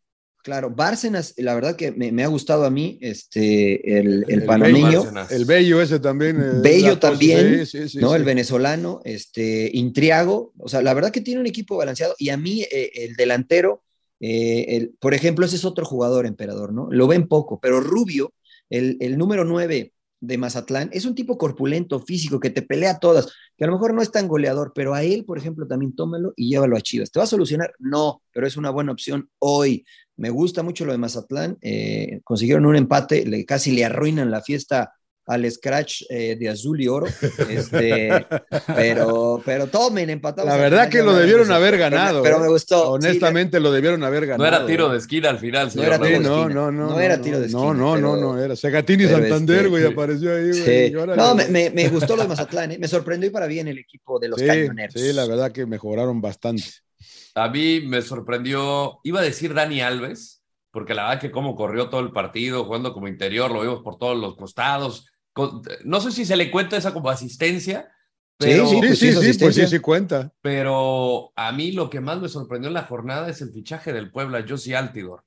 Claro, Bárcenas, la verdad que me, me ha gustado a mí, este, el, el, el panameño. Bello, el Bello ese también. Eh, Bello también, sí, sí, ¿no? El venezolano, este, Intriago, o sea, la verdad que tiene un equipo balanceado y a mí eh, el delantero, eh, el, por ejemplo, ese es otro jugador, emperador, ¿no? Lo ven poco, pero Rubio, el, el número 9 de Mazatlán, es un tipo corpulento, físico, que te pelea todas, que a lo mejor no es tan goleador, pero a él, por ejemplo, también tómalo y llévalo a Chivas. ¿Te va a solucionar? No, pero es una buena opción hoy. Me gusta mucho lo de Mazatlán, eh, consiguieron un empate, le, casi le arruinan la fiesta al scratch eh, de azul y oro, [LAUGHS] este, pero, pero tomen, empatados. La verdad que lo debieron haber ganado. Pero, pero me gustó. Honestamente, sí, lo debieron haber ganado. No era tiro de esquina al final, no era tiro de no, esquina. no, no, no, era tiro de esquina. No, no, pero, no, no, era Segatini Santander, güey, este, apareció ahí, güey. Sí. No, me, me, me, gustó lo de Mazatlán, ¿eh? me sorprendió y para bien el equipo de los sí, cañoneros. Sí, la verdad que mejoraron bastante. A mí me sorprendió, iba a decir Dani Alves, porque la verdad que cómo corrió todo el partido, jugando como interior, lo vimos por todos los costados. No sé si se le cuenta esa como asistencia. Pero, sí, sí, sí, sí, pues sí, sí cuenta. Pero a mí lo que más me sorprendió en la jornada es el fichaje del Puebla, Josie Altidor.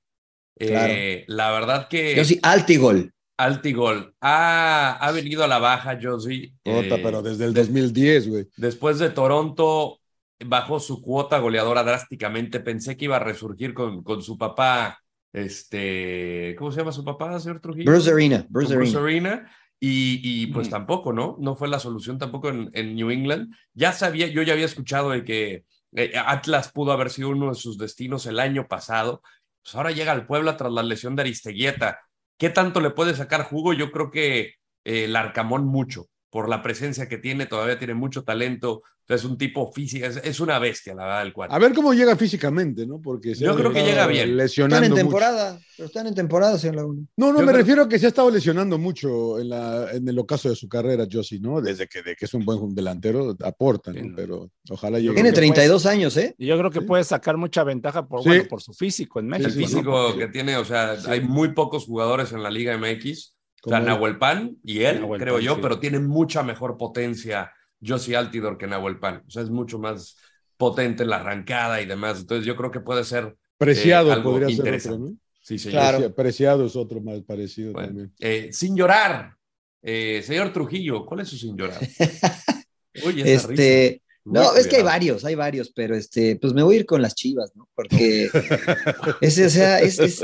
Claro. Eh, la verdad que... Josie Altigol. Altigol. Ha, ha venido a la baja, Josie. Eh, pero desde el 2010, güey. Después de Toronto, bajó su cuota goleadora drásticamente. Pensé que iba a resurgir con, con su papá, este, ¿cómo se llama su papá, señor Trujillo? Bruce Arena. Bruce, Bruce Arena. Y, y, pues mm. tampoco, ¿no? No fue la solución tampoco en, en, New England. Ya sabía, yo ya había escuchado de que eh, Atlas pudo haber sido uno de sus destinos el año pasado. Pues ahora llega al Puebla tras la lesión de Aristeguieta. ¿Qué tanto le puede sacar jugo? Yo creo que eh, el Arcamón mucho, por la presencia que tiene, todavía tiene mucho talento. Es un tipo físico, es, es una bestia, la verdad, el cuadro. A ver cómo llega físicamente, ¿no? Porque yo creo que llega bien. Lesionando están en temporada, mucho. pero están en temporada, señor Laguna. No, no, yo me creo... refiero a que se ha estado lesionando mucho en, la, en el ocaso de su carrera, Josie, ¿no? Desde que, de que es un buen delantero, aporta, ¿no? Pero ojalá llegue. Tiene 32 puede, años, ¿eh? Y yo creo que sí. puede sacar mucha ventaja por, sí. bueno, por su físico en México. El físico ¿no? que tiene, o sea, hay muy pocos jugadores en la Liga MX. O sea, Nahuel Pan y él, Nahuel creo Pan, yo, pero tiene mucha mejor potencia Josie Altidor que Nahuel Pan. O sea, es mucho más potente en la arrancada y demás. Entonces yo creo que puede ser Preciado eh, algo podría ser interesante. otro, ¿no? Sí, señor. Claro. Preciado es otro más parecido Bueno, también. eh, sin llorar. Eh, señor Trujillo, ¿cuál es su sin llorar? [LAUGHS] Oye, esa Este, no, es que hay varios, hay varios, pero este, pues me voy a ir con las chivas, ¿no? Porque [LAUGHS] ese, o sea, es, es-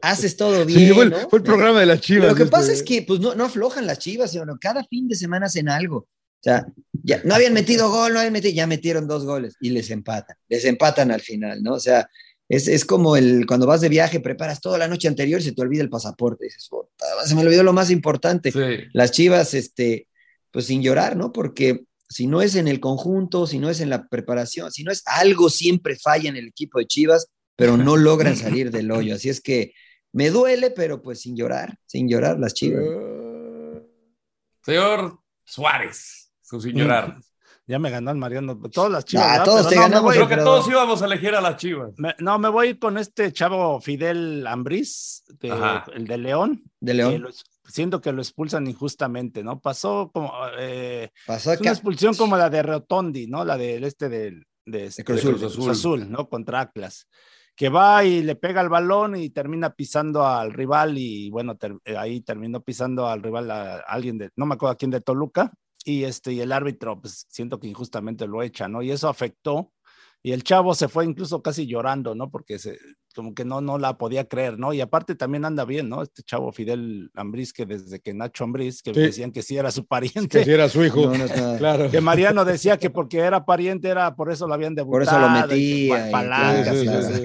haces todo bien. Sí, fue, el, ¿no? fue el programa de las chivas. Lo que pasa es que pues no, no aflojan las chivas, sino cada fin de semana hacen algo. O sea, ya no habían metido gol, no habían metido, ya metieron dos goles y les empatan, les empatan al final, ¿no? O sea, es, es como el cuando vas de viaje, preparas toda la noche anterior y se te olvida el pasaporte. Dices, "Puta, se me olvidó lo más importante. Sí. Las chivas, este, pues sin llorar, ¿no? Porque si no es en el conjunto, si no es en la preparación, si no es algo, siempre falla en el equipo de Chivas, pero no [LAUGHS] logran salir del hoyo. Así es que me duele, pero pues sin llorar, sin llorar las chivas. Señor Suárez, su sin llorar. [LAUGHS] Ya me ganó el Mariano. Todas las chivas. Ah, todos Pero te no, me ganamos, voy- Creo que pero- todos íbamos a elegir a las chivas. me- no, me voy con este chavo Fidel Ambriz, de- el de León. De León. lo- siento que lo expulsan injustamente, ¿no? Pasó como. eh, Pasó es una expulsión como la de Rotondi, ¿no? La del este del de, este, de Azul. Cruz Azul, ¿no? Contra Atlas. Que va y le pega el balón y termina pisando al rival y bueno, ter- eh, ahí terminó pisando al rival a, a alguien de, no me acuerdo a quién de Toluca, y este, y el árbitro, pues siento que injustamente lo echa, ¿no? Y eso afectó, y el chavo se fue incluso casi llorando, ¿no? Porque se, como que no, no la podía creer, ¿no? Y aparte también anda bien, ¿no? Este chavo Fidel Ambriz, que desde que Nacho Ambriz, que Sí. decían que sí era su [LAUGHS] pariente. Que si era su hijo. No, no. [LAUGHS] Claro. Que Mariano decía que porque era pariente era por eso lo habían debutado. Por eso lo metía. y- palancas, Sí, sí, sí, sí, sí.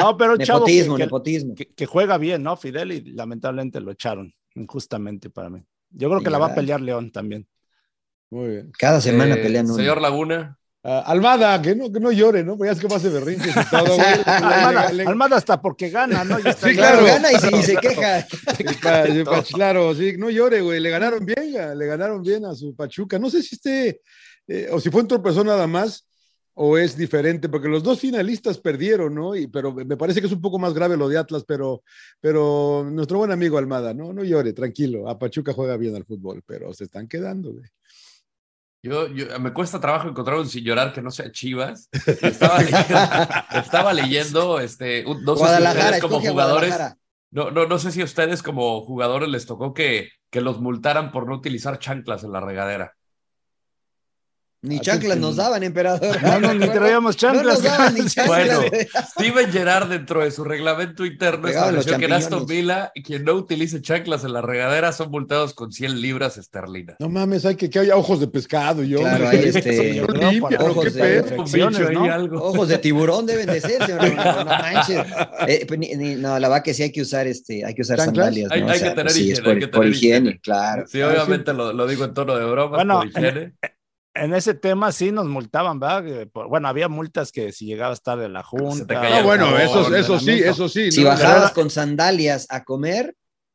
No, pero un chavo que, Nepotismo, que- nepotismo. que- que juega bien, ¿no? Fidel y lamentablemente lo echaron injustamente para mí. Yo creo Sí, que la va a pelear León también. Muy bien. Cada semana Eh, pelean uno. Señor Laguna. Ah, Almada, que no, que no llore, ¿no? Pues ya es que va a hacer berrinches y todo, güey. [LAUGHS] Almada, Le- le- Almada hasta porque gana, ¿no? Está Sí, Claro, gana y, se- y se queja. [LAUGHS] Pa- pa- claro, sí, no llore, güey. Le ganaron bien, ya, le ganaron bien a su Pachuca. No sé si esté, eh, o si fue un tropezón nada más, o es diferente, porque los dos finalistas perdieron, ¿no? Y, pero me parece que es un poco más grave lo de Atlas, pero, pero nuestro buen amigo Almada, no, no llore, tranquilo. A Pachuca juega bien al fútbol, pero se están quedando, güey. Yo, yo- me cuesta trabajo encontrar un sin llorar que no sea Chivas. [LAUGHS] Estaba leyendo, estaba leyendo este, un- no sé si Guadalajara, ustedes como jugadores, Guadalajara. no, no, no sé si a ustedes como jugadores les tocó que, que los multaran por no utilizar chanclas en la regadera. Ni Ah, chanclas nos daban, emperador. No, no, ni traíamos [LAUGHS] No nos chanclas. daban ni [LAUGHS] chanclas. Bueno, [LAUGHS] Steven Gerrard dentro de su reglamento interno estableció que en Aston. Villa quien no utilice chanclas en la regadera son multados con 100 libras esterlinas. No mames, hay que, que haya ojos de pescado y yo. Claro, hay este, ojos ¿qué de- ¿no? algo. Ojos de tiburón deben de ser, señor. No, no manches. Eh, pues, ni- ni- no, la verdad que sí hay que usar este, hay que usar ¿Chanclas? sandalias. Hay- ¿no? hay O sea, que tener sí, higiene, por, hay que por tener higiene, higiene. claro. Sí, obviamente lo, lo digo en tono de broma, Bueno, por higiene. En ese tema sí nos multaban, ¿verdad? Por- Bueno, había multas que si llegabas tarde a la junta. No, bueno, eso, eso sí, eso sí. Si ¿no? bajabas con sandalias a comer,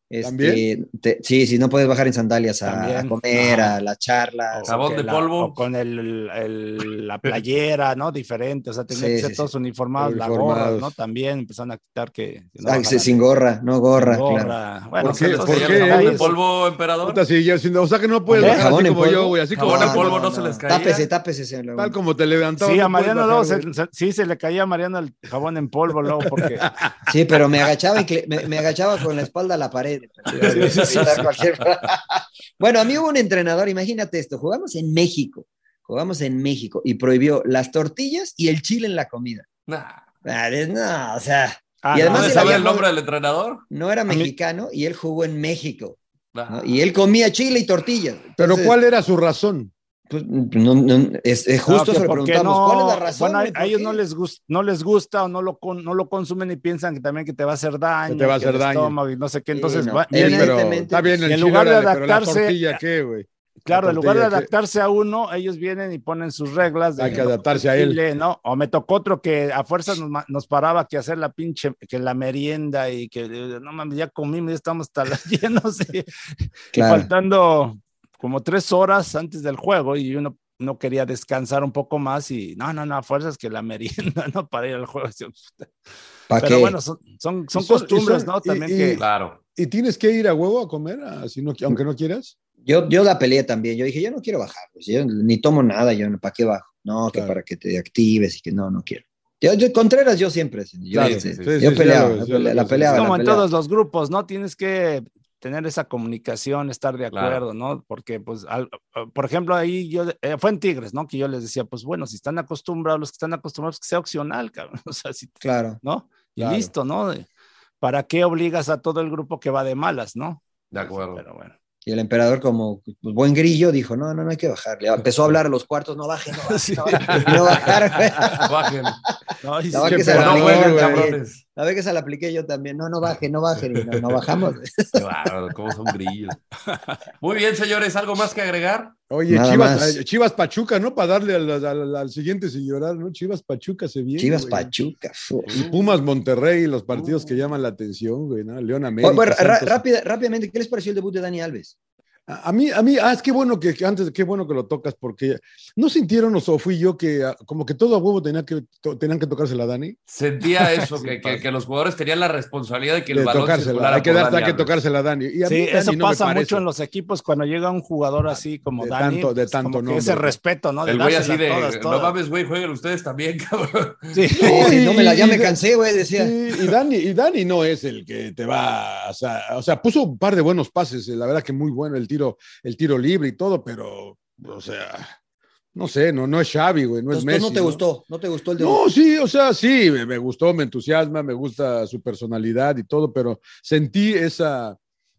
este, ¿También? te- sí, sí, no puedes bajar en sandalias a, comer, a las charlas. O Jabón de la- polvo. o con el, el- la [LAUGHS] playera, ¿no? Diferente, o sea, tenían Sí, que ser sí, todos uniformados, la gorra, Uniformados. ¿no? También empezaron a quitar que... que no Ah, sin gorra, no gorra, sin claro. gorra. Bueno, ¿Por se qué? les- ¿Por ¿Se qué? jabón de polvo, emperador? Puta, sí, ya, si- o sea que no puedes bajar así ¿Jabón en como polvo? yo, güey, así como, Jabón en polvo no, no se les caía. Tápese, tápese, tal como te levantaba. Sí, a Mariano luego sí se le caía a Mariano el jabón en polvo luego porque [LAUGHS] Sí, pero me agachaba, me agachaba con la espalda a la pared. Cualquier- [LAUGHS] bueno, a mí hubo un entrenador, imagínate esto, jugamos en México, jugamos en México y prohibió las tortillas y el chile en la comida. Nah. Ah, No, o sea, Ah, y además ¿No él sabe había el nombre del entrenador? no era mexicano y él jugó en México. Nah. ¿no? Y él comía chile y tortillas. Pero ¿cuál era su razón? Pues, no, no, es, es justo No, preguntamos. ¿Cuál es la razón? Bueno, a, ellos no les, gusta, no les gusta o no lo, con- no lo consumen y piensan que también que te va a hacer daño. Que te va a hacer el daño. estómago y no sé qué. Sí, Entonces, no. va- Él- Sí, pero está bien el en lugar de órale, pero la adaptarse- tortilla, ¿qué, güey? Claro, La en lugar de adaptarse a uno, ellos vienen y ponen sus reglas. De Hay que no adaptarse a él. ¿no? O me tocó otro que a fuerzas nos, nos paraba que hacer la pinche, que la merienda y que eh, no mames, ya comimos, ya estamos hasta [LAUGHS] llenos y, faltando como tres horas antes del juego y uno no quería descansar un poco más y no, no, no, a fuerzas que la merienda, [LAUGHS] ¿no? Para ir al juego. ¿Pa' Pero qué? bueno, son, son, son y costumbres, son- ¿no? También y- que... Claro. ¿Y tienes que ir a huevo a comer, así no, aunque no quieras? Yo, yo la peleé también. Yo dije, yo no quiero bajar. Pues, yo ni tomo nada, yo no, ¿para qué bajo? No, que para que te actives y que no, no quiero. Yo, Contreras, yo siempre. Yo, peleaba, la, peleaba. Como en todos los grupos, ¿no? Tienes que tener esa comunicación, estar de acuerdo, ¿no? Porque, pues, por ejemplo, ahí yo, eh, fue en Tigres, ¿no? Que yo les decía, pues bueno, si están acostumbrados, los que están acostumbrados, que sea opcional, cabrón. [LAUGHS] O sea, si, claro. ¿No? Y listo, ¿no? ¿Para qué obligas a todo el grupo que va de malas, ¿no? De acuerdo. Pero bueno. Y el emperador, como pues, buen grillo, dijo, no, no, no hay que bajar. [LAUGHS] empezó a hablar a los cuartos, no bajen, no bajen, no, bajen, no [LAUGHS] bajen. No, y la, que se la, la vez que se la apliqué yo también, no, no bajen, no bajen, y no, no bajamos. Claro, cómo son grillos. [LAUGHS] Muy bien, señores, ¿algo más que agregar? Oye, Chivas, Chivas, Pachuca, ¿no? Para darle al, al, al, siguiente sin llorar, ¿no? Chivas Pachuca se viene. Chivas Pachuca. Y Pumas Monterrey, los partidos que llaman la atención, güey, ¿no? León América. Bueno, rápidamente, ¿qué les pareció el debut de Dani Alves? A mí, a mí, ah, es que bueno que, antes, qué bueno que lo tocas, porque no sintieron o fui yo que ah, como que todo a huevo tenía que, tenían que tocársela a Dani. Sentía [LAUGHS] eso, que, que, los jugadores tenían la responsabilidad de que el de balón tocársela, hay que, dar, hay que tocársela a Dani. Y sí, eso pasa mucho en los equipos cuando llega un jugador así como de Dani. Tanto, de tanto no. Ese respeto, ¿no? De el güey así de, todas, todas. no mames, güey, jueguen ustedes también, [LAUGHS] cabrón. Sí, no, no me la, ya me cansé, güey, decía. y, Dani, y Dani no es el que te va, o sea, o sea, puso un par de buenos pases, la verdad que muy bueno el tiro, el tiro libre y todo, pero, o sea, no sé, no, no es Xavi, güey, no es Messi. no te gustó? ¿No te gustó el de No, sí, o sea, sí, me, me, gustó, me entusiasma, me gusta su personalidad y todo, pero sentí esa,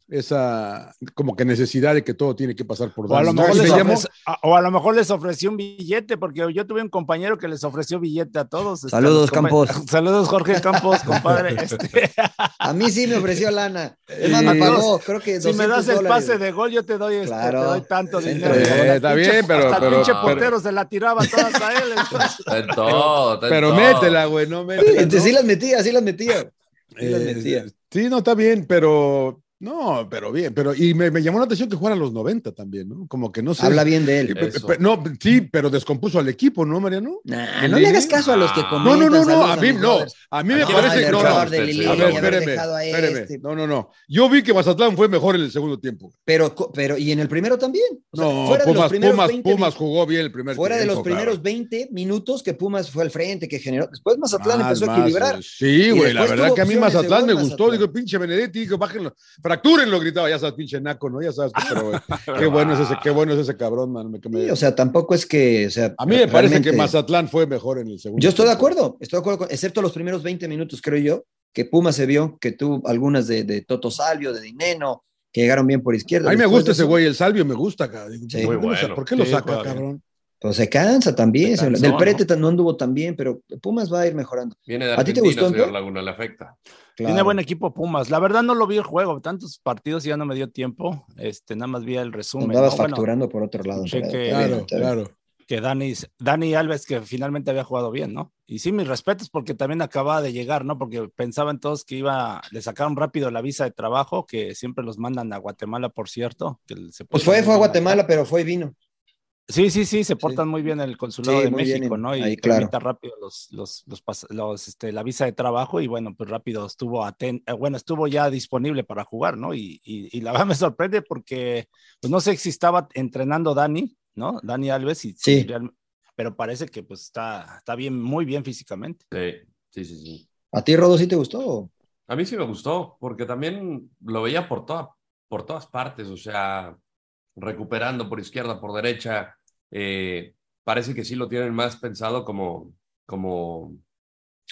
esa como que necesidad de que todo tiene que pasar por o a, lo mejor les ofrece, o a lo mejor les ofreció un billete, porque yo tuve un compañero que les ofreció billete a todos. Este, Saludos, Campos. [LAUGHS] Saludos, Jorge Campos, compadre. [LAUGHS] Este. A mí sí me ofreció lana. Es más, me pagó, creo que Si me das el pase de gol, yo te doy, este, te doy tanto dinero. está bien, pero... Hasta pero, el pinche portero se la tiraba todas a él. [LAUGHS] En todo, pero métela, güey, no métela. Sí, las metía, sí las metía. Sí, las metía. sí, no, está bien, pero no, pero bien, pero y me, me, llamó la atención que jugara a los 90 también, ¿no? Como que no sé. Habla bien de él. No, sí, pero descompuso al equipo, ¿no, Mariano? Nah, no le hagas caso a los que comentan. No, no, no, no, a mí no. A mí me parece que no, no. a ver, espéreme, espéreme. Este. No, no, no. Yo vi que Mazatlán fue mejor en el segundo tiempo. Pero, pero ¿y en el primero también? O sea, no, fuera Pumas, de los Pumas, 20, Pumas jugó bien el primer Fuera tiempo, de los primeros claro. 20 minutos que Pumas fue al frente, que generó. Después Mazatlán más, empezó a equilibrar. Sí, güey, la verdad que a mí Mazatlán me gustó. Digo, pinche Benedetti, digo, bájenlo, fractúrenlo, gritaba ya sabes, pinche naco, ¿no? Ya sabes, pero [LAUGHS] qué bueno es ese, qué bueno es ese cabrón, man. Me, sí, o sea, tampoco es que, o sea, a mí me parece que Mazatlán fue mejor en el segundo. Yo estoy de acuerdo, estoy de acuerdo, con, excepto los primeros 20 minutos, creo yo, que Puma se vio que tuvo algunas de, de Toto Salvio, de Dineno, que llegaron bien por izquierda. A mí me gusta ese güey, el Salvio me gusta, cabrón. Sí. Muy bueno. ¿Por qué lo saca, cabrón? Pues se cansa también. Se Del Prete no anduvo tan bien, pero Pumas va a ir mejorando. Viene de ¿A ti te gustó? Señor Laguna, le afecta. Claro. Tiene buen equipo Pumas. La verdad no lo vi el juego, tantos partidos ya no me dio tiempo. Este, nada más vi el resumen. Andabas ¿no? facturando bueno, por otro lado. Que, claro, claro. Que Dani, Dani Alves, que finalmente había jugado bien, ¿no? Y sí, mis respetos, porque también acababa de llegar, ¿no? Porque pensaban todos que iba, le sacaron rápido la visa de trabajo, que siempre los mandan a Guatemala, por cierto. Que se pues fue, fue a Guatemala, pero fue y vino. Sí, sí, sí, se portan sí. muy bien el consulado sí, de México, bien, ¿no? Y ahí, claro. rápido los, los, los, los este, la visa de trabajo y bueno, pues rápido estuvo aten eh, bueno, estuvo ya disponible para jugar, ¿no? Y, y, y, la [LAUGHS] verdad me sorprende porque, pues no sé si estaba entrenando Dani, ¿no? Dani Alves, y, sí. Real, pero parece que pues está, está bien, muy bien físicamente. Sí, sí, sí. sí. ¿A ti, Rodo, sí te gustó? A mí sí me gustó, porque también lo veía por, toda, por todas partes, o sea, recuperando por izquierda, por derecha. Eh, parece que sí lo tienen más pensado como. como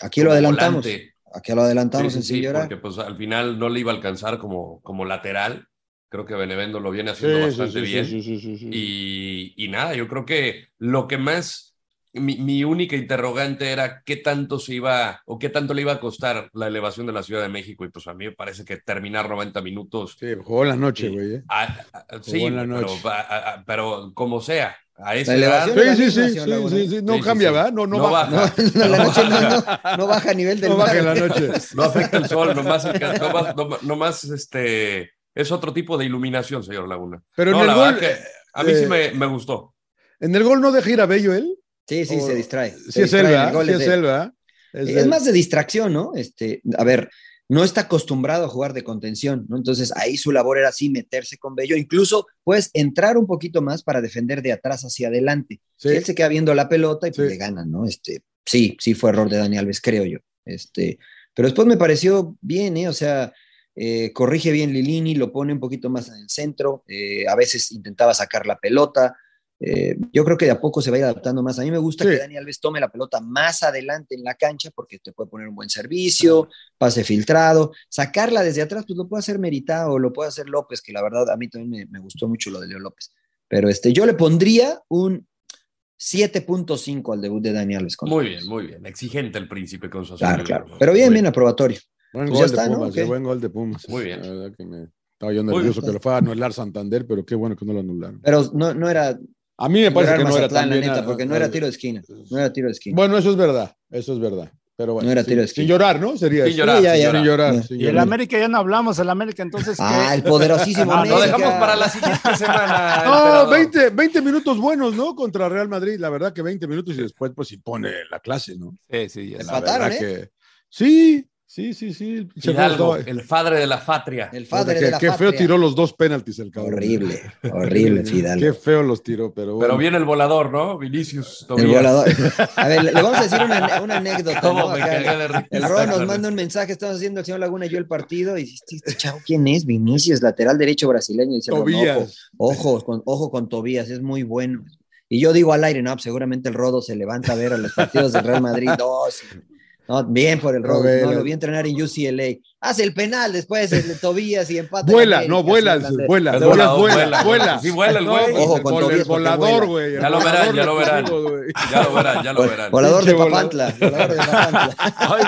Aquí lo adelantamos. Volante. Aquí lo adelantamos sí, sí, en sí, porque pues al final no le iba a alcanzar como, como lateral. Creo que Benevendo lo viene haciendo sí, bastante bien. Y, y, nada, yo creo que lo que más. Mi, mi, única interrogante era qué tanto se iba o qué tanto le iba a costar la elevación de la Ciudad de México y pues a mí me parece que terminar 90 minutos. Sí, jugó en la noche, güey. ¿eh? sí, la noche. Pero, a, pero como sea, a esa edad. Sí, sí, sí, sí, sí, sí, no sí, cambia, ¿verdad? No, no, no baja. baja. [LAUGHS] No, no, la noche no, no, baja a nivel del no baja en la noche. No afecta el sol, nomás, nomás, nomás este, es otro tipo de iluminación, señor Laguna. Pero no, en el gol, que a mí eh, sí me, me, gustó. ¿En el gol no deja ir a Bello él? Sí, sí, o... se distrae. Sí, es él, ¿verdad? Sí, es él, ¿verdad? Es, es más de distracción, ¿no? Este, a ver, no está acostumbrado a jugar de contención, ¿no? Entonces ahí su labor era así meterse con Bello, incluso puedes entrar un poquito más para defender de atrás hacia adelante. él se queda viendo la pelota y pues le ganan, ¿no? Este, sí, sí fue error de Dani Alves, creo yo. Este, pero después me pareció bien, ¿eh? O sea, eh, corrige bien Lilini, lo pone un poquito más en el centro, eh, a veces intentaba sacar la pelota. Eh, yo creo que de a poco se va a ir adaptando más. A mí me gusta que Dani Alves tome la pelota más adelante en la cancha porque te puede poner un buen servicio, pase filtrado, sacarla desde atrás, pues lo puede hacer Meritao, lo puede hacer López, que la verdad a mí también me, gustó mucho lo de Leo López. Pero este, yo le pondría un 7.5 al debut de Dani Alves. muy bien, muy bien. Exigente el príncipe con su Claro, claro. Pero bien, bien aprobatorio. Buen, pues gol, de Pumas, ¿no? buen gol de Pumas. Muy bien. La verdad que me estaba yo nervioso que lo fuera a anular Santander, pero qué bueno que no lo anularon. Pero no, no era. A mí me parece que no era tan bien. porque no era tiro de esquina. No era tiro de esquina. Bueno, eso es verdad. Eso es verdad. Pero bueno, no era tiro de esquina. sin llorar, ¿no? Sería sin llorar, ya, ya, sin llorar. y el América ya no hablamos, el América entonces. Ah, el poderosísimo [LAUGHS] América. Lo dejamos para la siguiente [LAUGHS] semana. No, 20, 20, minutos buenos, ¿no? Contra Real Madrid. La verdad que 20 minutos y después, pues, si pone la clase, ¿no? Sí, sí. Ya Empataron, ¿eh? Que... Sí, Sí, sí, sí. Hidalgo, el padre de la patria. El padre qué, de la qué feo tiró los dos penaltis el cabrón. Horrible, [LAUGHS] horrible, Fidalgo. Qué feo los tiró, pero bueno. Pero viene el volador, ¿no? Vinicius. El volador. [LAUGHS] A ver, le vamos a decir una, una anécdota. ¿no? el Ron nos manda un mensaje, estamos haciendo el señor Laguna y yo el partido, y este, este chavo, ¿quién es? Vinicius, lateral derecho brasileño. Y dice, Tobías. ojo, ojo, con, ojo con Tobías, es muy bueno. Y yo digo al aire, no, pues seguramente el Rodo se levanta a ver a los partidos del Real Madrid. Dos. No, bien por el Rodo, no, lo vi entrenar en UCLA. Hace el penal después el de Tobías y empate. Vuela, no, vuela, vuela, vuela, vuela, vuela. Sí, vuela el güey. Ojo, con Tobías el volador, güey. Ya lo verán, ya lo verán. Ya lo verán, ya lo verán. Volador de Papantla. Volador de Papantla. [LAUGHS] Ay,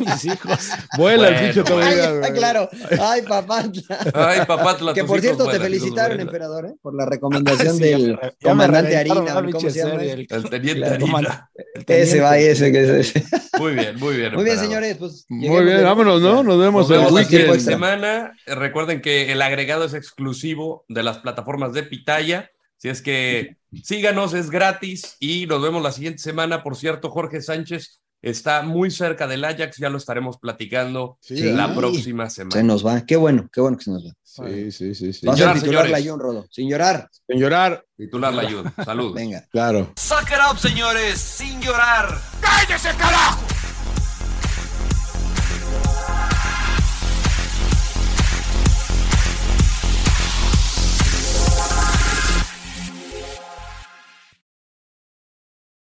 mis, hijos. Vuela el bicho todavía. Ay, claro. Ay, Papantla. Ay, Papantla. Que por cierto, te felicitaron, emperador, ¿eh? por la recomendación [LAUGHS] del comandante Harina. ¿Cómo se llama? El teniente Harina. Ese va, ese que es. Muy bien, [LAUGHS] muy bien. Muy bien, señores. Pues, muy bien, vámonos, ¿no? Nos vemos, el weekend. semana. Recuerden que el agregado es exclusivo de las plataformas de Pitaya. Si es que síganos, es gratis y nos vemos la siguiente semana. Por cierto, Jorge Sánchez está muy cerca del Ajax, ya lo estaremos platicando la próxima semana. Se nos va, qué bueno, qué bueno que se nos va. Sí, sí, sí. sí. Vamos a titular la Jun, Rodo. Sin llorar. Sin llorar. Titular la Jun. [LAUGHS] Salud. Venga. Claro. Suck it up, señores, sin llorar. ¡Cállese, carajo!